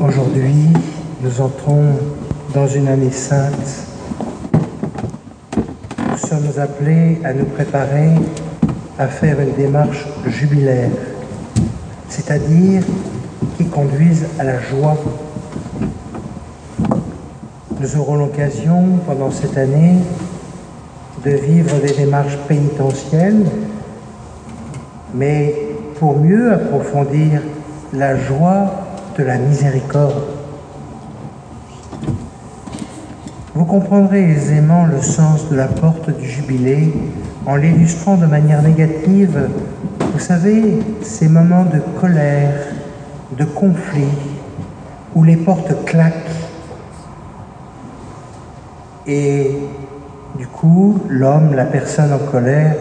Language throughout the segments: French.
Aujourd'hui, nous entrons dans une année sainte. Nous sommes appelés à nous préparer à faire une démarche jubilaire, c'est-à-dire qui conduise à la joie. Nous aurons l'occasion pendant cette année de vivre des démarches pénitentielles, mais pour mieux approfondir la joie de la miséricorde. Vous comprendrez aisément le sens de la porte du jubilé en l'illustrant de manière négative. Vous savez, ces moments de colère, de conflit, où les portes claquent et du coup, l'homme, la personne en colère,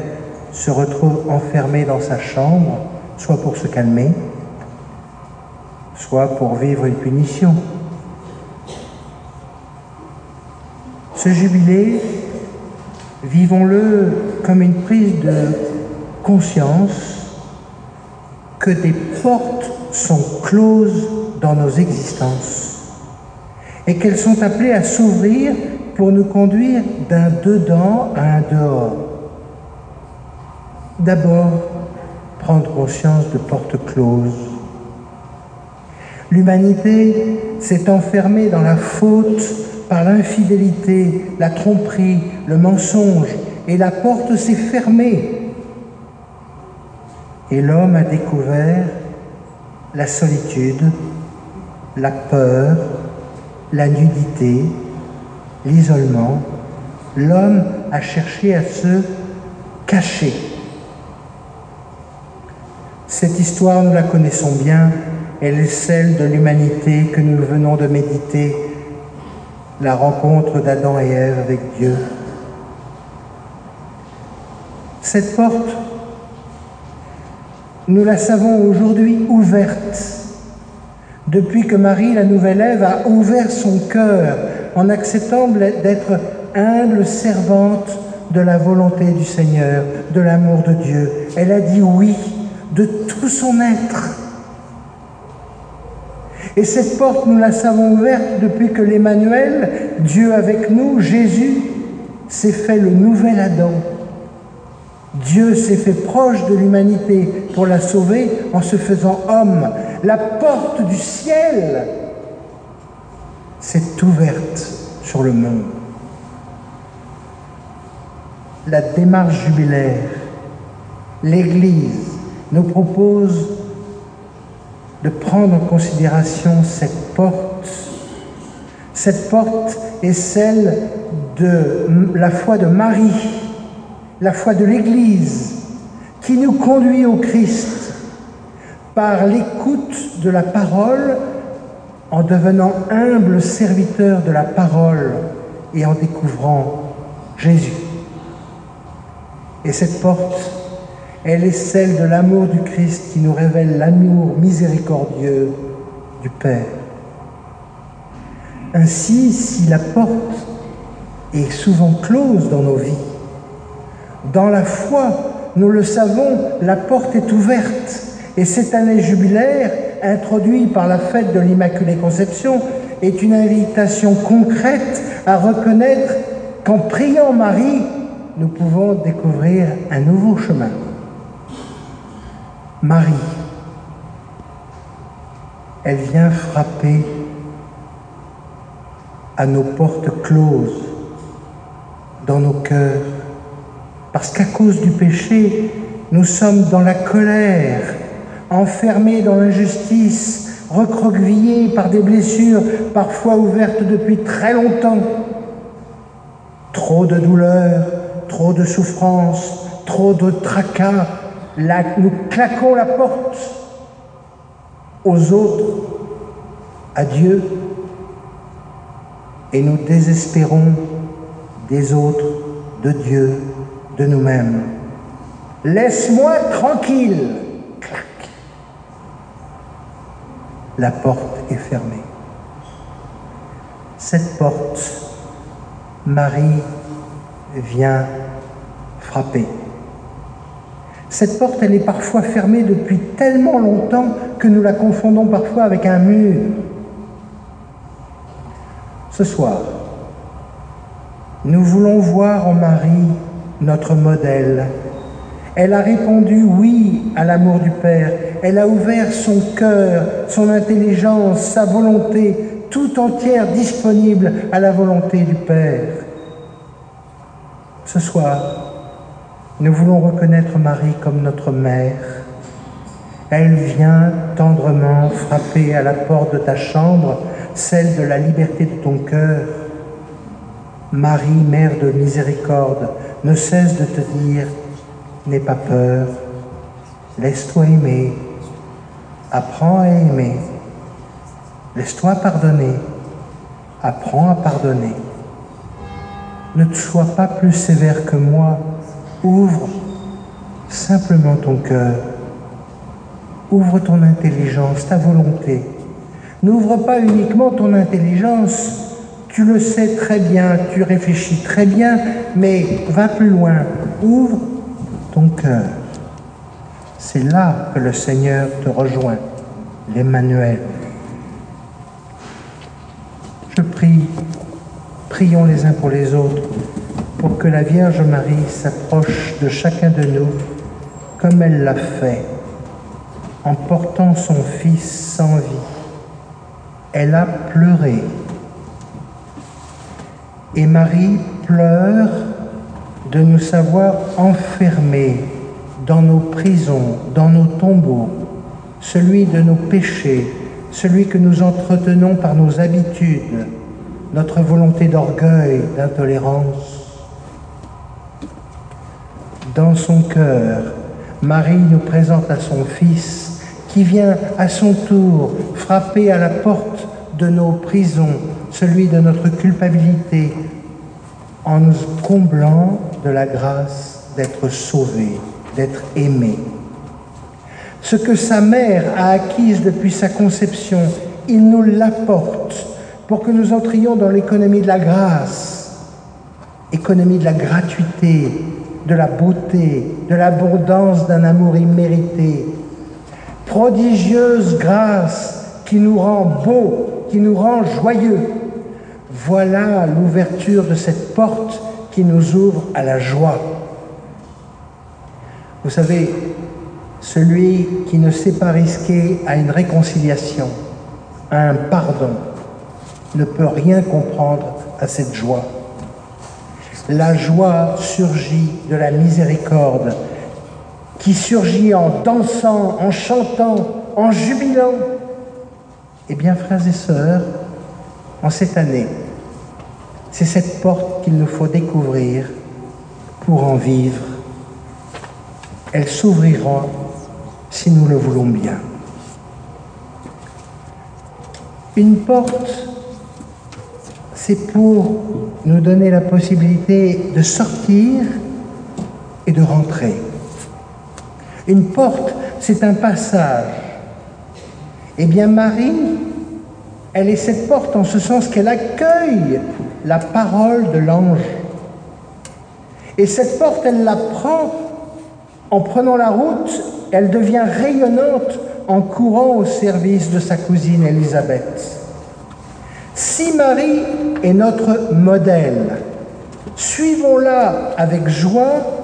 se retrouve enfermé dans sa chambre, soit pour se calmer, soit pour vivre une punition. Ce jubilé, vivons-le comme une prise de conscience que des portes sont closes dans nos existences et qu'elles sont appelées à s'ouvrir pour nous conduire d'un dedans à un dehors. D'abord, prendre conscience de portes closes L'humanité s'est enfermée dans la faute par l'infidélité, la tromperie, le mensonge, et la porte s'est fermée. Et l'homme a découvert la solitude, la peur, la nudité, l'isolement. L'homme a cherché à se cacher. Cette histoire, nous la connaissons bien, elle est celle de l'humanité que nous venons de méditer, la rencontre d'Adam et Ève avec Dieu. Cette porte, nous la savons aujourd'hui ouverte, depuis que Marie, la nouvelle Ève, a ouvert son cœur en acceptant d'être humble servante de la volonté du Seigneur, de l'amour de Dieu. Elle a dit oui de tout son être. Et cette porte, nous la savons ouverte depuis que l'Emmanuel, Dieu avec nous, Jésus, s'est fait le nouvel Adam. Dieu s'est fait proche de l'humanité pour la sauver en se faisant homme. La porte du ciel s'est ouverte sur le monde. La démarche jubilaire, l'Église nous propose de prendre en considération cette porte. Cette porte est celle de la foi de Marie, la foi de l'Église, qui nous conduit au Christ par l'écoute de la parole, en devenant humble serviteur de la parole et en découvrant Jésus. Et cette porte, elle est celle de l'amour du Christ qui nous révèle l'amour miséricordieux du Père. Ainsi, si la porte est souvent close dans nos vies, dans la foi, nous le savons, la porte est ouverte. Et cette année jubilaire, introduite par la fête de l'Immaculée Conception, est une invitation concrète à reconnaître qu'en priant Marie, nous pouvons découvrir un nouveau chemin. Marie, elle vient frapper à nos portes closes dans nos cœurs, parce qu'à cause du péché, nous sommes dans la colère, enfermés dans l'injustice, recroquevillés par des blessures parfois ouvertes depuis très longtemps. Trop de douleurs, trop de souffrances, trop de tracas, nous claquons la porte aux autres, à Dieu, et nous désespérons des autres, de Dieu, de nous-mêmes. Laisse-moi tranquille. Clac. La porte est fermée. Cette porte, Marie vient frapper. Cette porte, elle est parfois fermée depuis tellement longtemps que nous la confondons parfois avec un mur. Ce soir, nous voulons voir en Marie notre modèle. Elle a répondu oui à l'amour du Père. Elle a ouvert son cœur, son intelligence, sa volonté, tout entière disponible à la volonté du Père. Ce soir, nous voulons reconnaître Marie comme notre mère. Elle vient tendrement frapper à la porte de ta chambre, celle de la liberté de ton cœur. Marie, Mère de miséricorde, ne cesse de te dire, n'aie pas peur, laisse-toi aimer, apprends à aimer, laisse-toi pardonner, apprends à pardonner. Ne te sois pas plus sévère que moi, ouvre simplement ton cœur, ouvre ton intelligence, ta volonté. N'ouvre pas uniquement ton intelligence, tu le sais très bien, tu réfléchis très bien, mais va plus loin. Ouvre ton cœur. C'est là que le Seigneur te rejoint, l'Emmanuel. Je prie, prions les uns pour les autres, pour que la Vierge Marie s'approche de chacun de nous comme elle l'a fait, en portant son Fils sans vie. Elle a pleuré et Marie pleure de nous savoir enfermés dans nos prisons, dans nos tombeaux, celui de nos péchés, celui que nous entretenons par nos habitudes, notre volonté d'orgueil, d'intolérance. Dans son cœur, Marie nous présente à son Fils qui vient à son tour frapper à la porte de nos prisons, celui de notre culpabilité, en nous comblant de la grâce d'être sauvés, d'être aimés. Ce que sa mère a acquis depuis sa conception, il nous l'apporte pour que nous entrions dans l'économie de la grâce, économie de la gratuité, de la beauté, de l'abondance d'un amour immérité, prodigieuse grâce qui nous rend beaux, qui nous rend joyeux, voilà l'ouverture de cette porte qui nous ouvre à la joie. Vous savez, celui qui ne sait pas risquer à une réconciliation, à un pardon, ne peut rien comprendre à cette joie. La joie surgit de la miséricorde, qui surgit en dansant, en chantant, en jubilant. Eh bien, frères et sœurs, en cette année, c'est cette porte qu'il nous faut découvrir pour en vivre. Elle s'ouvrira si nous le voulons bien. Une porte, c'est pour nous donner la possibilité de sortir et de rentrer. Une porte, c'est un passage. Eh bien, Marie, elle est cette porte en ce sens qu'elle accueille la parole de l'ange. Et cette porte, elle la prend en prenant la route, elle devient rayonnante en courant au service de sa cousine Élisabeth. Si Marie est notre modèle, suivons-la avec joie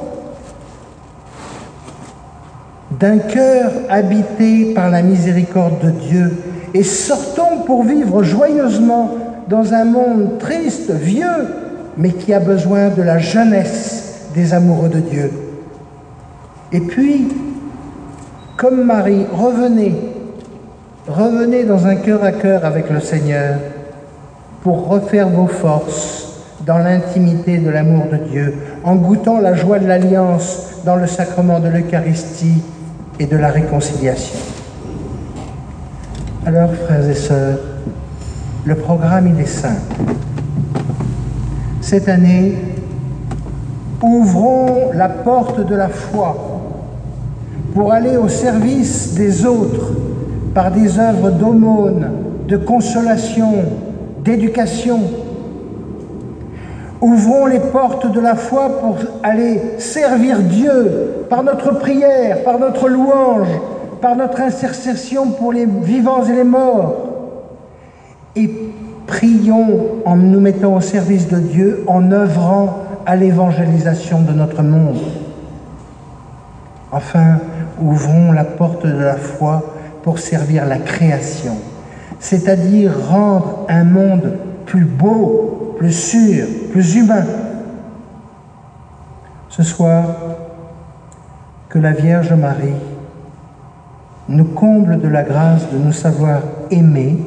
d'un cœur habité par la miséricorde de Dieu et sortons pour vivre joyeusement dans un monde triste, vieux, mais qui a besoin de la jeunesse des amoureux de Dieu. Et puis, comme Marie, revenez, revenez dans un cœur à cœur avec le Seigneur pour refaire vos forces dans l'intimité de l'amour de Dieu, en goûtant la joie de l'alliance dans le sacrement de l'Eucharistie et de la réconciliation. Alors, frères et sœurs, le programme, il est simple. Cette année, ouvrons la porte de la foi pour aller au service des autres par des œuvres d'aumône, de consolation, d'éducation. Ouvrons les portes de la foi pour aller servir Dieu par notre prière, par notre louange, par notre intercession pour les vivants et les morts, et Prions en nous mettant au service de Dieu, en œuvrant à l'évangélisation de notre monde. Enfin, ouvrons la porte de la foi pour servir la création, c'est-à-dire rendre un monde plus beau, plus sûr, plus humain. Ce soir, que la Vierge Marie nous comble de la grâce de nous savoir aimer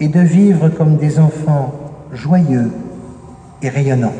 et de vivre comme des enfants joyeux et rayonnants.